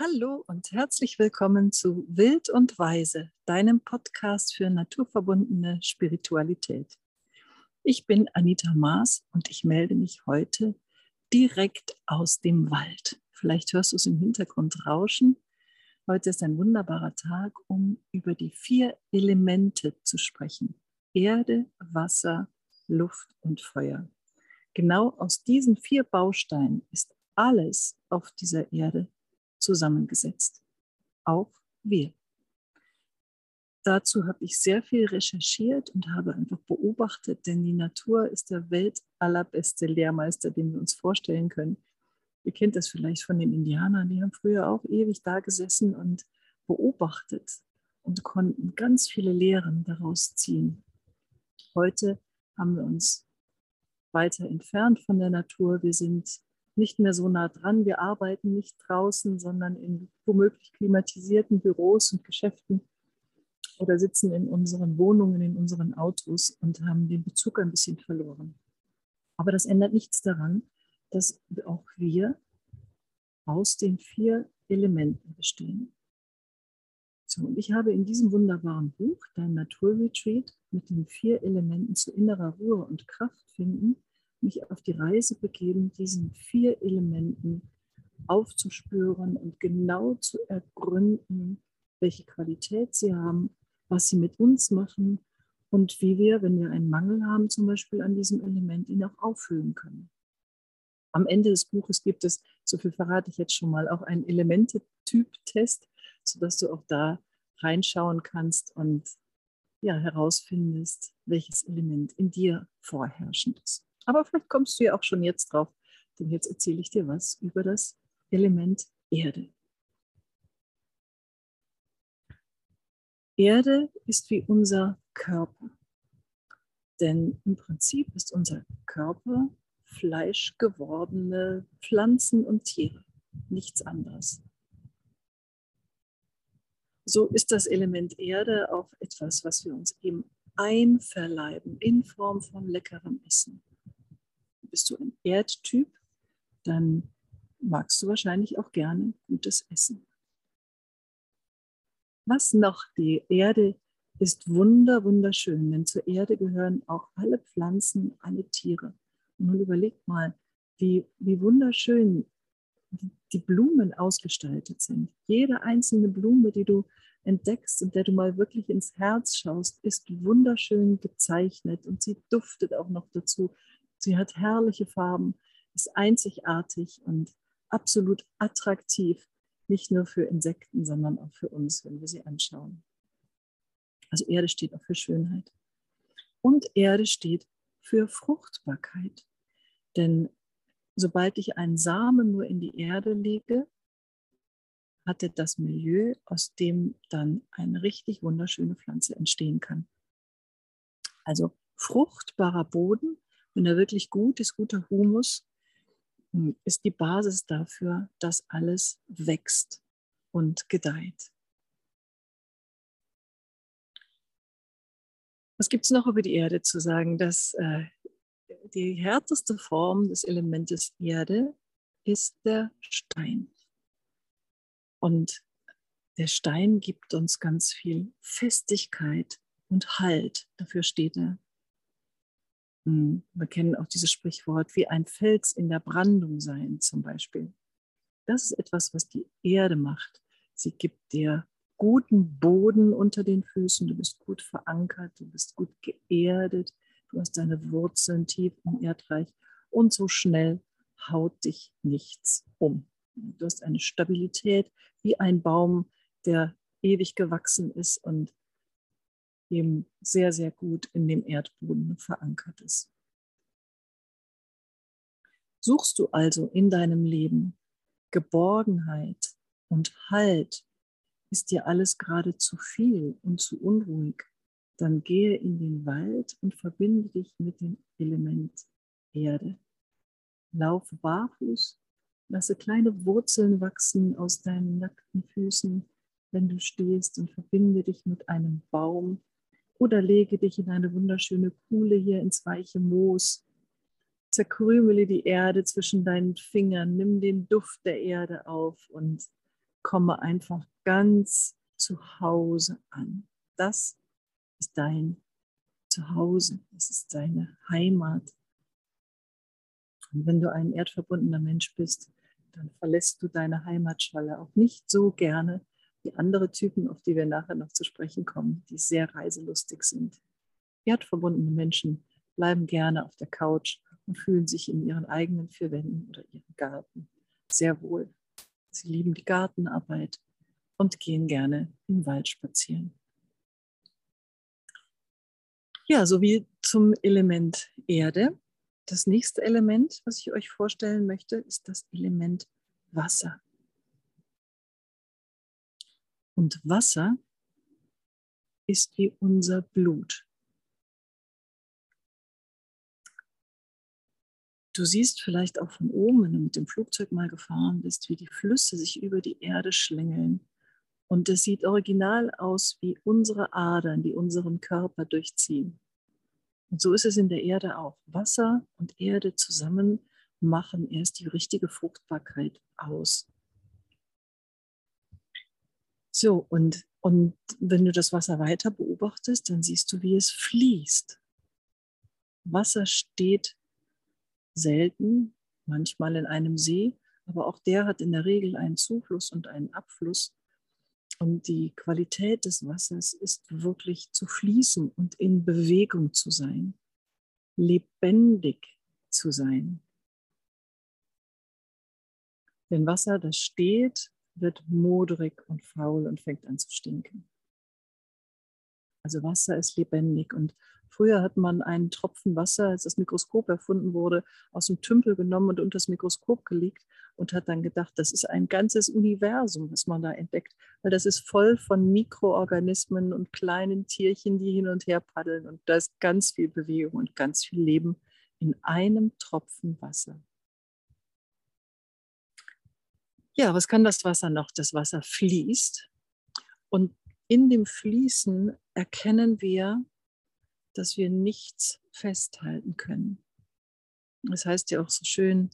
Hallo und herzlich willkommen zu Wild und Weise, deinem Podcast für naturverbundene Spiritualität. Ich bin Anita Maas und ich melde mich heute direkt aus dem Wald. Vielleicht hörst du es im Hintergrund rauschen. Heute ist ein wunderbarer Tag, um über die vier Elemente zu sprechen. Erde, Wasser, Luft und Feuer. Genau aus diesen vier Bausteinen ist alles auf dieser Erde zusammengesetzt. Auch wir. Dazu habe ich sehr viel recherchiert und habe einfach beobachtet, denn die Natur ist der Welt allerbeste Lehrmeister, den wir uns vorstellen können. Ihr kennt das vielleicht von den Indianern, die haben früher auch ewig da gesessen und beobachtet und konnten ganz viele Lehren daraus ziehen. Heute haben wir uns weiter entfernt von der Natur. Wir sind nicht mehr so nah dran. Wir arbeiten nicht draußen, sondern in womöglich klimatisierten Büros und Geschäften oder sitzen in unseren Wohnungen, in unseren Autos und haben den Bezug ein bisschen verloren. Aber das ändert nichts daran, dass auch wir aus den vier Elementen bestehen. So, und ich habe in diesem wunderbaren Buch, Dein Naturretreat, mit den vier Elementen zu innerer Ruhe und Kraft finden, mich auf die Reise begeben, diesen vier Elementen aufzuspüren und genau zu ergründen, welche Qualität sie haben, was sie mit uns machen und wie wir, wenn wir einen Mangel haben, zum Beispiel an diesem Element, ihn auch auffüllen können. Am Ende des Buches gibt es, so viel verrate ich jetzt schon mal, auch einen Elemente-Typ-Test, sodass du auch da reinschauen kannst und ja, herausfindest, welches Element in dir vorherrschend ist. Aber vielleicht kommst du ja auch schon jetzt drauf, denn jetzt erzähle ich dir was über das Element Erde. Erde ist wie unser Körper. Denn im Prinzip ist unser Körper fleischgewordene Pflanzen und Tiere, nichts anderes. So ist das Element Erde auch etwas, was wir uns eben einverleiben in Form von leckerem Essen bist du ein Erdtyp, dann magst du wahrscheinlich auch gerne gutes Essen. Was noch? Die Erde ist wunder, wunderschön, denn zur Erde gehören auch alle Pflanzen, alle Tiere. Und nun überleg mal, wie, wie wunderschön die Blumen ausgestaltet sind. Jede einzelne Blume, die du entdeckst und der du mal wirklich ins Herz schaust, ist wunderschön gezeichnet und sie duftet auch noch dazu. Sie hat herrliche Farben, ist einzigartig und absolut attraktiv, nicht nur für Insekten, sondern auch für uns, wenn wir sie anschauen. Also Erde steht auch für Schönheit. Und Erde steht für Fruchtbarkeit. Denn sobald ich einen Samen nur in die Erde lege, hat er das Milieu, aus dem dann eine richtig wunderschöne Pflanze entstehen kann. Also fruchtbarer Boden wenn er wirklich gut ist, guter Humus, hm, ist die Basis dafür, dass alles wächst und gedeiht. Was gibt es noch über die Erde zu sagen? Dass äh, die härteste Form des Elementes Erde ist der Stein. Und der Stein gibt uns ganz viel Festigkeit und Halt. Dafür steht er. Wir kennen auch dieses Sprichwort, wie ein Fels in der Brandung sein zum Beispiel. Das ist etwas, was die Erde macht. Sie gibt dir guten Boden unter den Füßen, du bist gut verankert, du bist gut geerdet, du hast deine Wurzeln tief im Erdreich und so schnell haut dich nichts um. Du hast eine Stabilität wie ein Baum, der ewig gewachsen ist und eben sehr, sehr gut in dem Erdboden verankert ist. Suchst du also in deinem Leben Geborgenheit und Halt, ist dir alles gerade zu viel und zu unruhig, dann gehe in den Wald und verbinde dich mit dem Element Erde. Laufe barfuß, lasse kleine Wurzeln wachsen aus deinen nackten Füßen, wenn du stehst und verbinde dich mit einem Baum, oder lege dich in eine wunderschöne Kuhle hier ins weiche Moos. Zerkrümele die Erde zwischen deinen Fingern, nimm den Duft der Erde auf und komme einfach ganz zu Hause an. Das ist dein Zuhause, das ist deine Heimat. Und wenn du ein erdverbundener Mensch bist, dann verlässt du deine Heimatschale auch nicht so gerne wie andere Typen, auf die wir nachher noch zu sprechen kommen, die sehr reiselustig sind. Erdverbundene Menschen bleiben gerne auf der Couch und fühlen sich in ihren eigenen vier Wänden oder ihrem Garten sehr wohl. Sie lieben die Gartenarbeit und gehen gerne im Wald spazieren. Ja, sowie zum Element Erde. Das nächste Element, was ich euch vorstellen möchte, ist das Element Wasser. Und Wasser ist wie unser Blut. Du siehst vielleicht auch von oben, wenn du mit dem Flugzeug mal gefahren bist, wie die Flüsse sich über die Erde schlängeln. Und es sieht original aus wie unsere Adern, die unseren Körper durchziehen. Und so ist es in der Erde auch. Wasser und Erde zusammen machen erst die richtige Fruchtbarkeit aus. So, und, und wenn du das Wasser weiter beobachtest, dann siehst du, wie es fließt. Wasser steht selten, manchmal in einem See, aber auch der hat in der Regel einen Zufluss und einen Abfluss. Und die Qualität des Wassers ist wirklich zu fließen und in Bewegung zu sein, lebendig zu sein. Denn Wasser, das steht, wird modrig und faul und fängt an zu stinken. Also Wasser ist lebendig und Früher hat man einen Tropfen Wasser, als das Mikroskop erfunden wurde, aus dem Tümpel genommen und unter das Mikroskop gelegt und hat dann gedacht, das ist ein ganzes Universum, was man da entdeckt, weil das ist voll von Mikroorganismen und kleinen Tierchen, die hin und her paddeln und da ist ganz viel Bewegung und ganz viel Leben in einem Tropfen Wasser. Ja, was kann das Wasser noch? Das Wasser fließt und in dem Fließen erkennen wir, dass wir nichts festhalten können. Das heißt ja auch so schön,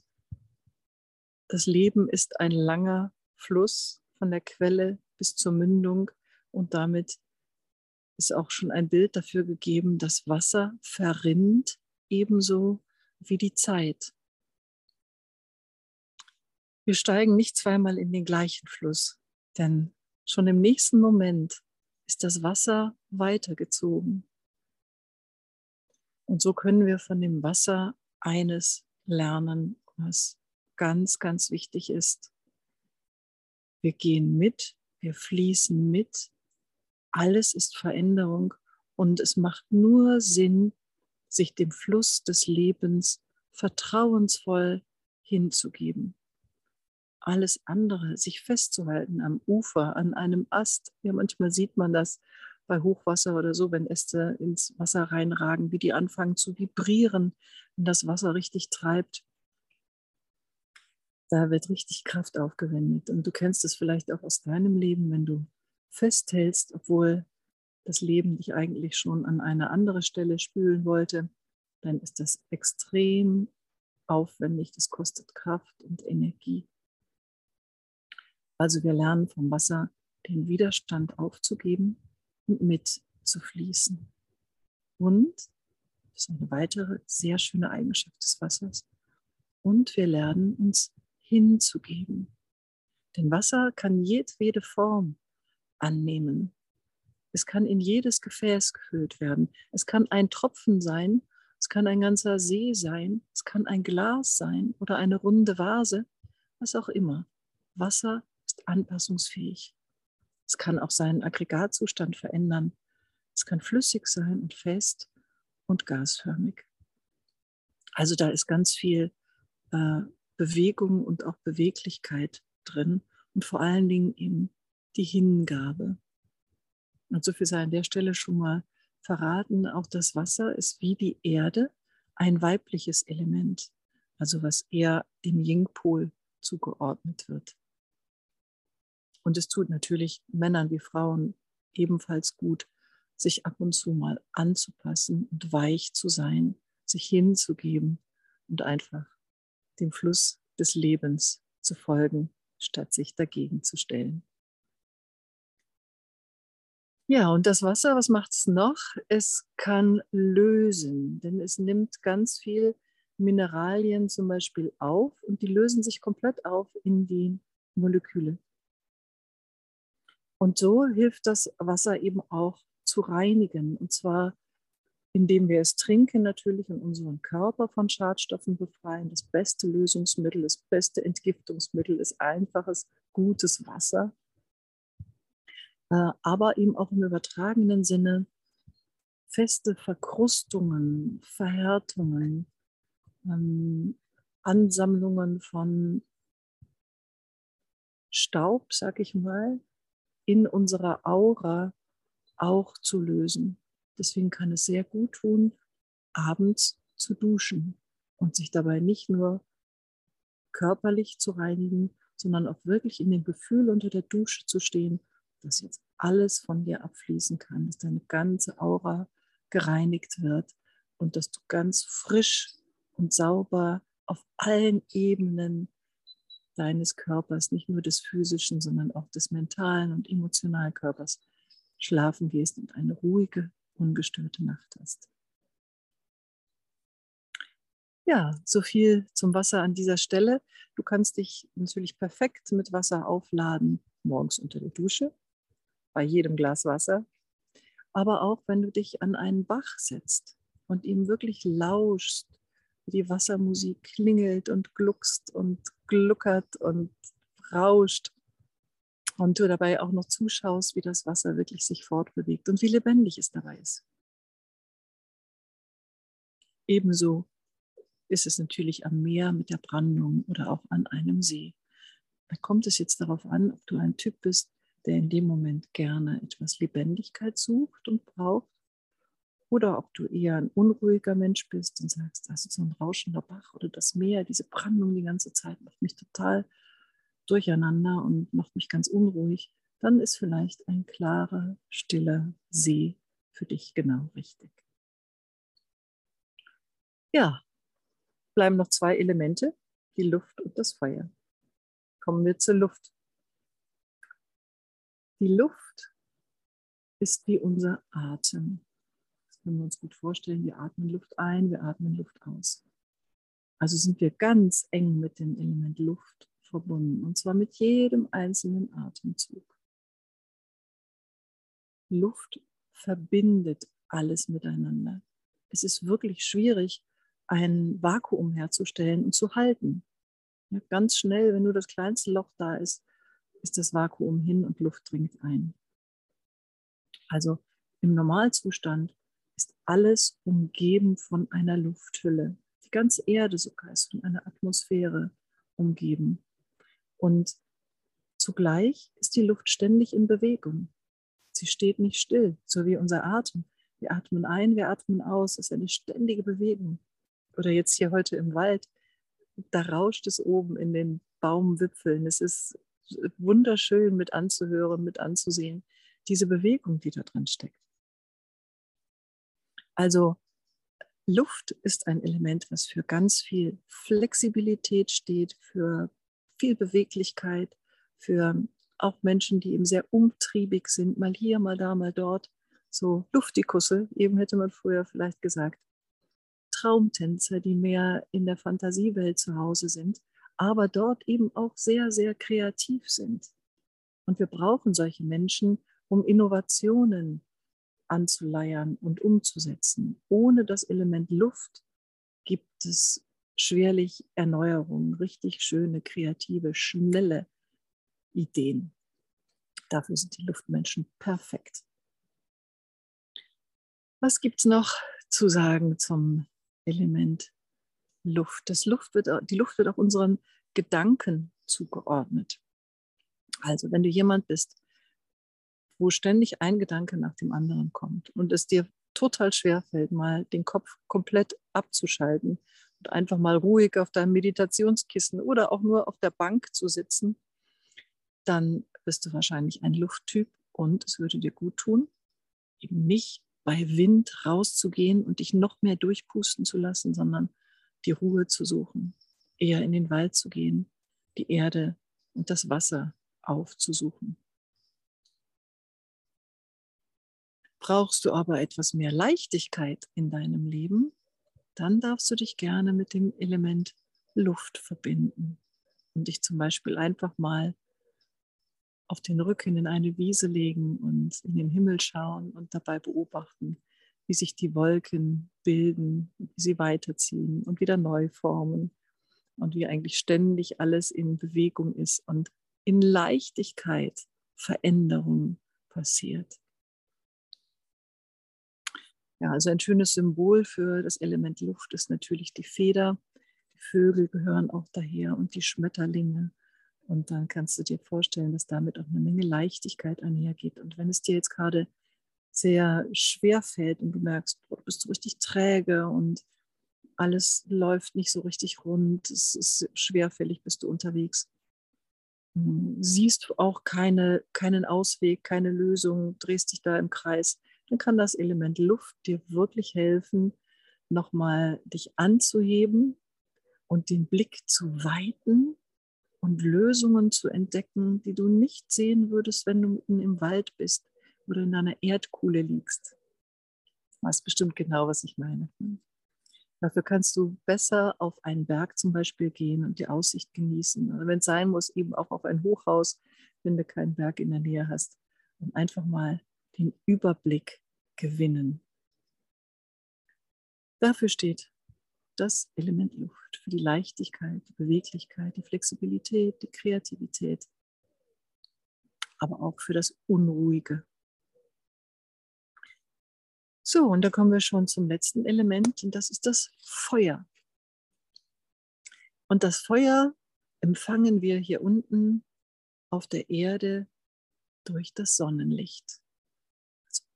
das Leben ist ein langer Fluss von der Quelle bis zur Mündung und damit ist auch schon ein Bild dafür gegeben, dass Wasser verrinnt, ebenso wie die Zeit. Wir steigen nicht zweimal in den gleichen Fluss, denn schon im nächsten Moment ist das Wasser weitergezogen. Und so können wir von dem Wasser eines lernen, was ganz, ganz wichtig ist. Wir gehen mit, wir fließen mit. Alles ist Veränderung und es macht nur Sinn, sich dem Fluss des Lebens vertrauensvoll hinzugeben. Alles andere, sich festzuhalten am Ufer, an einem Ast. Ja, manchmal sieht man das, bei Hochwasser oder so, wenn Äste ins Wasser reinragen, wie die anfangen zu vibrieren, wenn das Wasser richtig treibt. Da wird richtig Kraft aufgewendet. Und du kennst es vielleicht auch aus deinem Leben, wenn du festhältst, obwohl das Leben dich eigentlich schon an eine andere Stelle spülen wollte, dann ist das extrem aufwendig. Das kostet Kraft und Energie. Also wir lernen vom Wasser den Widerstand aufzugeben und mitzufließen. Und, das ist eine weitere sehr schöne Eigenschaft des Wassers, und wir lernen uns hinzugeben. Denn Wasser kann jedwede Form annehmen. Es kann in jedes Gefäß gefüllt werden. Es kann ein Tropfen sein, es kann ein ganzer See sein, es kann ein Glas sein oder eine runde Vase, was auch immer. Wasser ist anpassungsfähig. Es kann auch seinen Aggregatzustand verändern. Es kann flüssig sein und fest und gasförmig. Also da ist ganz viel äh, Bewegung und auch Beweglichkeit drin und vor allen Dingen eben die Hingabe. Und so viel sei an der Stelle schon mal verraten, auch das Wasser ist wie die Erde ein weibliches Element, also was eher dem Ying-Pol zugeordnet wird. Und es tut natürlich Männern wie Frauen ebenfalls gut, sich ab und zu mal anzupassen und weich zu sein, sich hinzugeben und einfach dem Fluss des Lebens zu folgen, statt sich dagegen zu stellen. Ja, und das Wasser, was macht es noch? Es kann lösen, denn es nimmt ganz viel Mineralien zum Beispiel auf und die lösen sich komplett auf in die Moleküle. Und so hilft das Wasser eben auch zu reinigen. Und zwar, indem wir es trinken natürlich und unseren Körper von Schadstoffen befreien. Das beste Lösungsmittel, das beste Entgiftungsmittel ist einfaches, gutes Wasser. Äh, aber eben auch im übertragenen Sinne feste Verkrustungen, Verhärtungen, ähm, Ansammlungen von Staub, sag ich mal, in unserer Aura auch zu lösen. Deswegen kann es sehr gut tun, abends zu duschen und sich dabei nicht nur körperlich zu reinigen, sondern auch wirklich in dem Gefühl unter der Dusche zu stehen, dass jetzt alles von dir abfließen kann, dass deine ganze Aura gereinigt wird und dass du ganz frisch und sauber auf allen Ebenen deines Körpers, nicht nur des physischen, sondern auch des mentalen und emotionalen Körpers schlafen gehst und eine ruhige, ungestörte Nacht hast. Ja, so viel zum Wasser an dieser Stelle. Du kannst dich natürlich perfekt mit Wasser aufladen, morgens unter der Dusche, bei jedem Glas Wasser, aber auch wenn du dich an einen Bach setzt und ihm wirklich lauschst wie die Wassermusik klingelt und gluckst und gluckert und rauscht und du dabei auch noch zuschaust, wie das Wasser wirklich sich fortbewegt und wie lebendig es dabei ist. Ebenso ist es natürlich am Meer mit der Brandung oder auch an einem See. Da kommt es jetzt darauf an, ob du ein Typ bist, der in dem Moment gerne etwas Lebendigkeit sucht und braucht oder ob du eher ein unruhiger Mensch bist und sagst, das ist so ein rauschender Bach oder das Meer, diese Brandung die ganze Zeit macht mich total durcheinander und macht mich ganz unruhig, dann ist vielleicht ein klarer, stiller See für dich genau richtig. Ja, bleiben noch zwei Elemente, die Luft und das Feuer. Kommen wir zur Luft. Die Luft ist wie unser Atem können wir uns gut vorstellen, wir atmen Luft ein, wir atmen Luft aus. Also sind wir ganz eng mit dem Element Luft verbunden und zwar mit jedem einzelnen Atemzug. Luft verbindet alles miteinander. Es ist wirklich schwierig, ein Vakuum herzustellen und zu halten. Ja, ganz schnell, wenn nur das kleinste Loch da ist, ist das Vakuum hin und Luft dringt ein. Also im Normalzustand alles umgeben von einer Lufthülle. Die ganze Erde sogar ist von einer Atmosphäre umgeben. Und zugleich ist die Luft ständig in Bewegung. Sie steht nicht still, so wie unser Atem. Wir atmen ein, wir atmen aus. Es ist eine ständige Bewegung. Oder jetzt hier heute im Wald, da rauscht es oben in den Baumwipfeln. Es ist wunderschön mit anzuhören, mit anzusehen, diese Bewegung, die da drin steckt. Also Luft ist ein Element, was für ganz viel Flexibilität steht, für viel Beweglichkeit, für auch Menschen, die eben sehr umtriebig sind, mal hier, mal da, mal dort. So Luftikusse, eben hätte man früher vielleicht gesagt. Traumtänzer, die mehr in der Fantasiewelt zu Hause sind, aber dort eben auch sehr, sehr kreativ sind. Und wir brauchen solche Menschen, um Innovationen anzuleiern und umzusetzen. Ohne das Element Luft gibt es schwerlich Erneuerungen, richtig schöne, kreative, schnelle Ideen. Dafür sind die Luftmenschen perfekt. Was gibt es noch zu sagen zum Element Luft? Das Luft wird, die Luft wird auch unseren Gedanken zugeordnet. Also wenn du jemand bist, wo ständig ein Gedanke nach dem anderen kommt und es dir total schwer fällt, mal den Kopf komplett abzuschalten und einfach mal ruhig auf deinem Meditationskissen oder auch nur auf der Bank zu sitzen, dann bist du wahrscheinlich ein Lufttyp und es würde dir gut tun, eben nicht bei Wind rauszugehen und dich noch mehr durchpusten zu lassen, sondern die Ruhe zu suchen, eher in den Wald zu gehen, die Erde und das Wasser aufzusuchen. Brauchst du aber etwas mehr Leichtigkeit in deinem Leben, dann darfst du dich gerne mit dem Element Luft verbinden und dich zum Beispiel einfach mal auf den Rücken in eine Wiese legen und in den Himmel schauen und dabei beobachten, wie sich die Wolken bilden, wie sie weiterziehen und wieder neu formen und wie eigentlich ständig alles in Bewegung ist und in Leichtigkeit Veränderung passiert. Ja, also ein schönes Symbol für das Element Luft ist natürlich die Feder. Die Vögel gehören auch daher und die Schmetterlinge. Und dann kannst du dir vorstellen, dass damit auch eine Menge Leichtigkeit einhergeht. Und wenn es dir jetzt gerade sehr schwer fällt und du merkst, du bist so richtig träge und alles läuft nicht so richtig rund, es ist schwerfällig, bist du unterwegs, hm, siehst auch keine, keinen Ausweg, keine Lösung, drehst dich da im Kreis, dann kann das Element Luft dir wirklich helfen, nochmal dich anzuheben und den Blick zu weiten und Lösungen zu entdecken, die du nicht sehen würdest, wenn du mitten im Wald bist oder in einer Erdkuhle liegst. Du weißt bestimmt genau, was ich meine. Dafür kannst du besser auf einen Berg zum Beispiel gehen und die Aussicht genießen. Oder wenn es sein muss, eben auch auf ein Hochhaus, wenn du keinen Berg in der Nähe hast. Und einfach mal den Überblick gewinnen. Dafür steht das Element Luft, für die Leichtigkeit, die Beweglichkeit, die Flexibilität, die Kreativität, aber auch für das Unruhige. So, und da kommen wir schon zum letzten Element und das ist das Feuer. Und das Feuer empfangen wir hier unten auf der Erde durch das Sonnenlicht.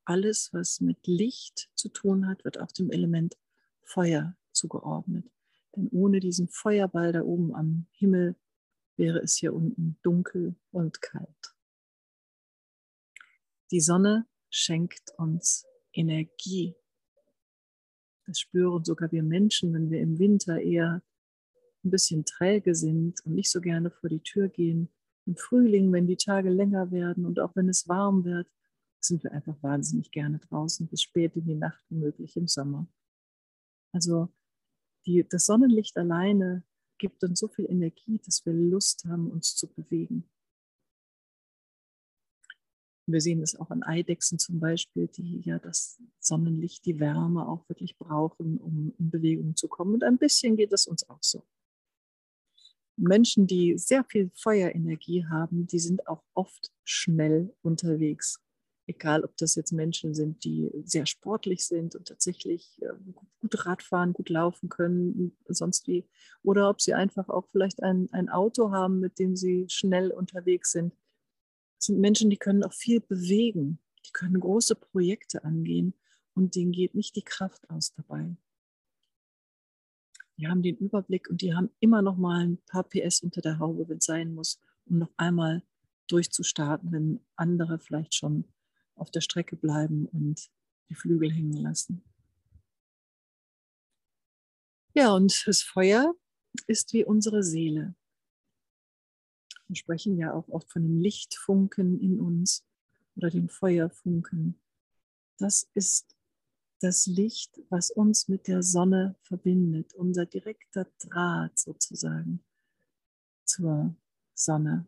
Alles, was mit Licht zu tun hat, wird auch dem Element Feuer zugeordnet. Denn ohne diesen Feuerball da oben am Himmel wäre es hier unten dunkel und kalt. Die Sonne schenkt uns Energie. Das spüren sogar wir Menschen, wenn wir im Winter eher ein bisschen träge sind und nicht so gerne vor die Tür gehen. Im Frühling, wenn die Tage länger werden und auch wenn es warm wird, sind wir einfach wahnsinnig gerne draußen bis spät in die Nacht, wie möglich im Sommer. Also die, das Sonnenlicht alleine gibt uns so viel Energie, dass wir Lust haben, uns zu bewegen. Wir sehen es auch an Eidechsen zum Beispiel, die ja das Sonnenlicht, die Wärme auch wirklich brauchen, um in Bewegung zu kommen. Und ein bisschen geht es uns auch so. Menschen, die sehr viel Feuerenergie haben, die sind auch oft schnell unterwegs. Egal, ob das jetzt Menschen sind, die sehr sportlich sind und tatsächlich ähm, gut Radfahren, gut laufen können, sonst wie. Oder ob sie einfach auch vielleicht ein, ein Auto haben, mit dem sie schnell unterwegs sind das sind Menschen, die können auch viel bewegen, die können große Projekte angehen und denen geht nicht die Kraft aus dabei. Die haben den Überblick und die haben immer noch mal ein paar PS unter der Haube, wenn es sein muss, um noch einmal durchzustarten, wenn andere vielleicht schon auf der Strecke bleiben und die Flügel hängen lassen. Ja, und das Feuer ist wie unsere Seele. Wir sprechen ja auch oft von dem Lichtfunken in uns oder dem Feuerfunken. Das ist das Licht, was uns mit der Sonne verbindet, unser direkter Draht sozusagen zur Sonne.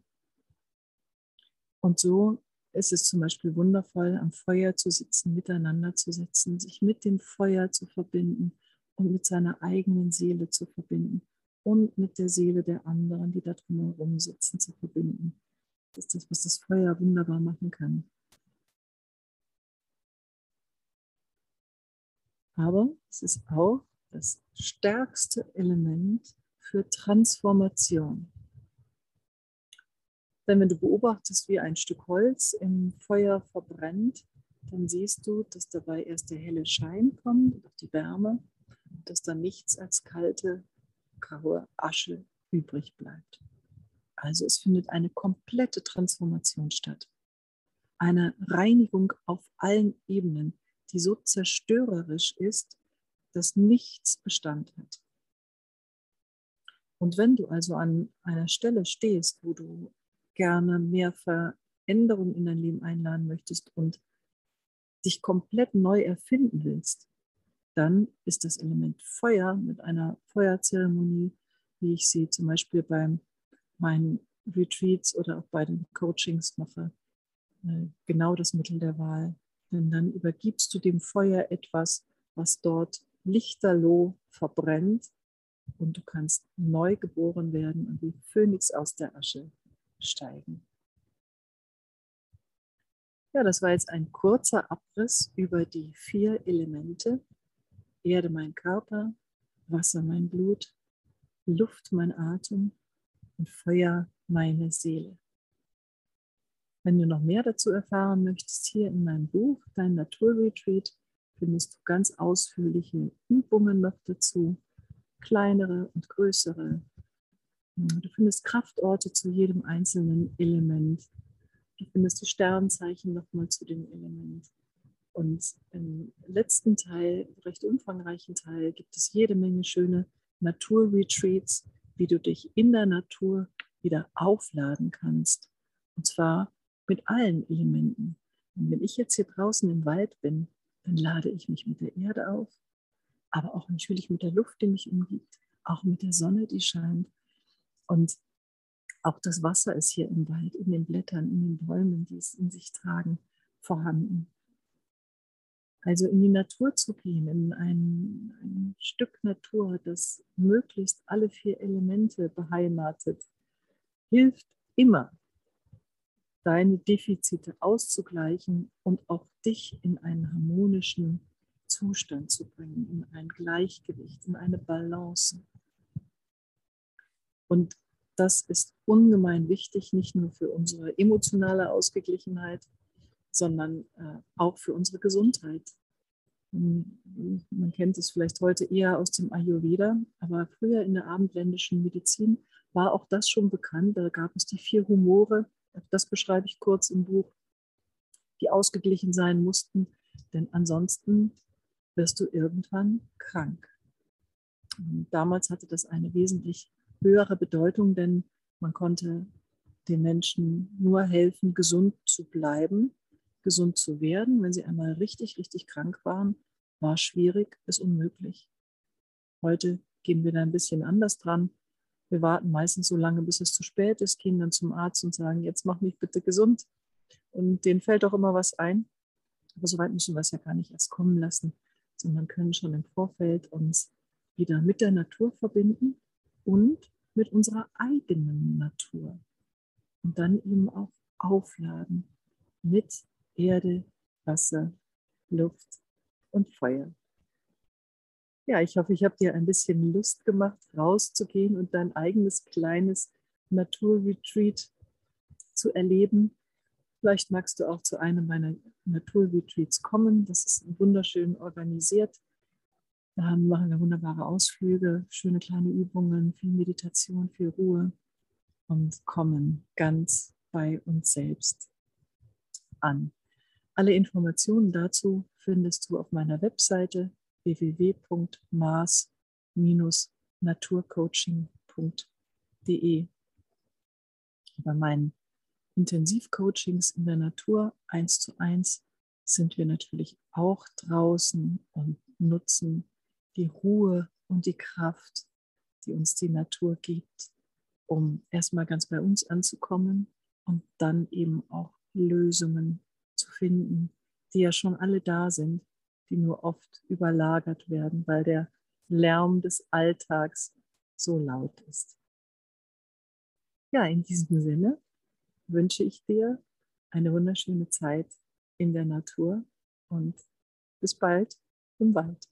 Und so ist es zum Beispiel wundervoll, am Feuer zu sitzen, miteinander zu sitzen, sich mit dem Feuer zu verbinden und mit seiner eigenen Seele zu verbinden und mit der Seele der anderen, die da drumherum sitzen, zu verbinden. Das ist das, was das Feuer wunderbar machen kann. Aber es ist auch das stärkste Element für Transformation. Denn wenn du beobachtest, wie ein Stück Holz im Feuer verbrennt, dann siehst du, dass dabei erst der helle Schein kommt auch die Wärme, dass da nichts als kalte graue Asche übrig bleibt. Also es findet eine komplette Transformation statt. Eine Reinigung auf allen Ebenen, die so zerstörerisch ist, dass nichts Bestand hat. Und wenn du also an einer Stelle stehst, wo du gerne mehr Veränderung in dein Leben einladen möchtest und dich komplett neu erfinden willst, dann ist das Element Feuer mit einer Feuerzeremonie, wie ich sie zum Beispiel bei meinen Retreats oder auch bei den Coachings mache, äh, genau das Mittel der Wahl. Denn dann übergibst du dem Feuer etwas, was dort lichterloh verbrennt und du kannst neu geboren werden und wie Phönix aus der Asche steigen. Ja, das war jetzt ein kurzer Abriss über die vier Elemente. Erde mein Körper, Wasser mein Blut, Luft mein Atem und Feuer meine Seele. Wenn du noch mehr dazu erfahren möchtest, hier in meinem Buch, Dein Naturretreat, findest du ganz ausführliche Übungen noch dazu, kleinere und größere. Du findest Kraftorte zu jedem einzelnen Element. Du findest die Sternzeichen nochmal zu dem Element. Und im letzten Teil, recht umfangreichen Teil, gibt es jede Menge schöne Naturretreats, wie du dich in der Natur wieder aufladen kannst. Und zwar mit allen Elementen. Und wenn ich jetzt hier draußen im Wald bin, dann lade ich mich mit der Erde auf, aber auch natürlich mit der Luft, die mich umgibt, auch mit der Sonne, die scheint. Und auch das Wasser ist hier im Wald, in den Blättern, in den Bäumen, die es in sich tragen, vorhanden. Also in die Natur zu gehen, in ein, ein Stück Natur, das möglichst alle vier Elemente beheimatet, hilft immer, deine Defizite auszugleichen und auch dich in einen harmonischen Zustand zu bringen, in ein Gleichgewicht, in eine Balance. Und das ist ungemein wichtig, nicht nur für unsere emotionale Ausgeglichenheit, sondern äh, auch für unsere Gesundheit. Man kennt es vielleicht heute eher aus dem Ayurveda, aber früher in der abendländischen Medizin war auch das schon bekannt. Da gab es die vier Humore, das beschreibe ich kurz im Buch, die ausgeglichen sein mussten, denn ansonsten wirst du irgendwann krank. Damals hatte das eine wesentlich höhere Bedeutung, denn man konnte den Menschen nur helfen, gesund zu bleiben, gesund zu werden. Wenn sie einmal richtig, richtig krank waren, war schwierig, ist unmöglich. Heute gehen wir da ein bisschen anders dran. Wir warten meistens so lange, bis es zu spät ist, gehen dann zum Arzt und sagen, jetzt mach mich bitte gesund. Und denen fällt auch immer was ein. Aber so weit müssen wir es ja gar nicht erst kommen lassen, sondern können schon im Vorfeld uns wieder mit der Natur verbinden und mit unserer eigenen Natur. Und dann eben auch aufladen mit Erde, Wasser, Luft und Feuer ja, ich hoffe, ich habe dir ein bisschen Lust gemacht, rauszugehen und dein eigenes kleines Naturretreat zu erleben. Vielleicht magst du auch zu einem meiner Naturretreats kommen. Das ist wunderschön organisiert. Da machen wir wunderbare Ausflüge, schöne kleine Übungen, viel Meditation, viel Ruhe und kommen ganz bei uns selbst an. Alle Informationen dazu findest du auf meiner Webseite www.mars-naturcoaching.de. Bei meinen Intensivcoachings in der Natur eins zu eins sind wir natürlich auch draußen und nutzen die Ruhe und die Kraft, die uns die Natur gibt, um erstmal ganz bei uns anzukommen und dann eben auch Lösungen zu finden, die ja schon alle da sind, die nur oft überlagert werden, weil der Lärm des Alltags so laut ist. Ja, in diesem Sinne wünsche ich dir eine wunderschöne Zeit in der Natur und bis bald im Wald.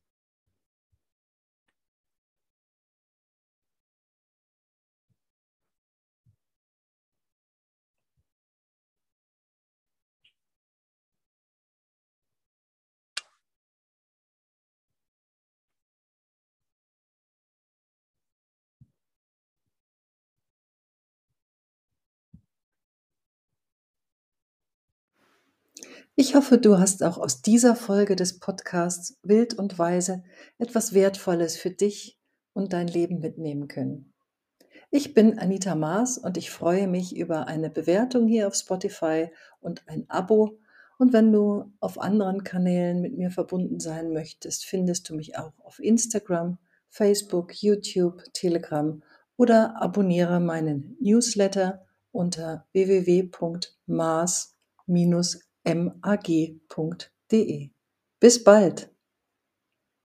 Ich hoffe, du hast auch aus dieser Folge des Podcasts Wild und Weise etwas Wertvolles für dich und dein Leben mitnehmen können. Ich bin Anita Maas und ich freue mich über eine Bewertung hier auf Spotify und ein Abo. Und wenn du auf anderen Kanälen mit mir verbunden sein möchtest, findest du mich auch auf Instagram, Facebook, YouTube, Telegram oder abonniere meinen Newsletter unter www.maas-mag.de. Bis bald!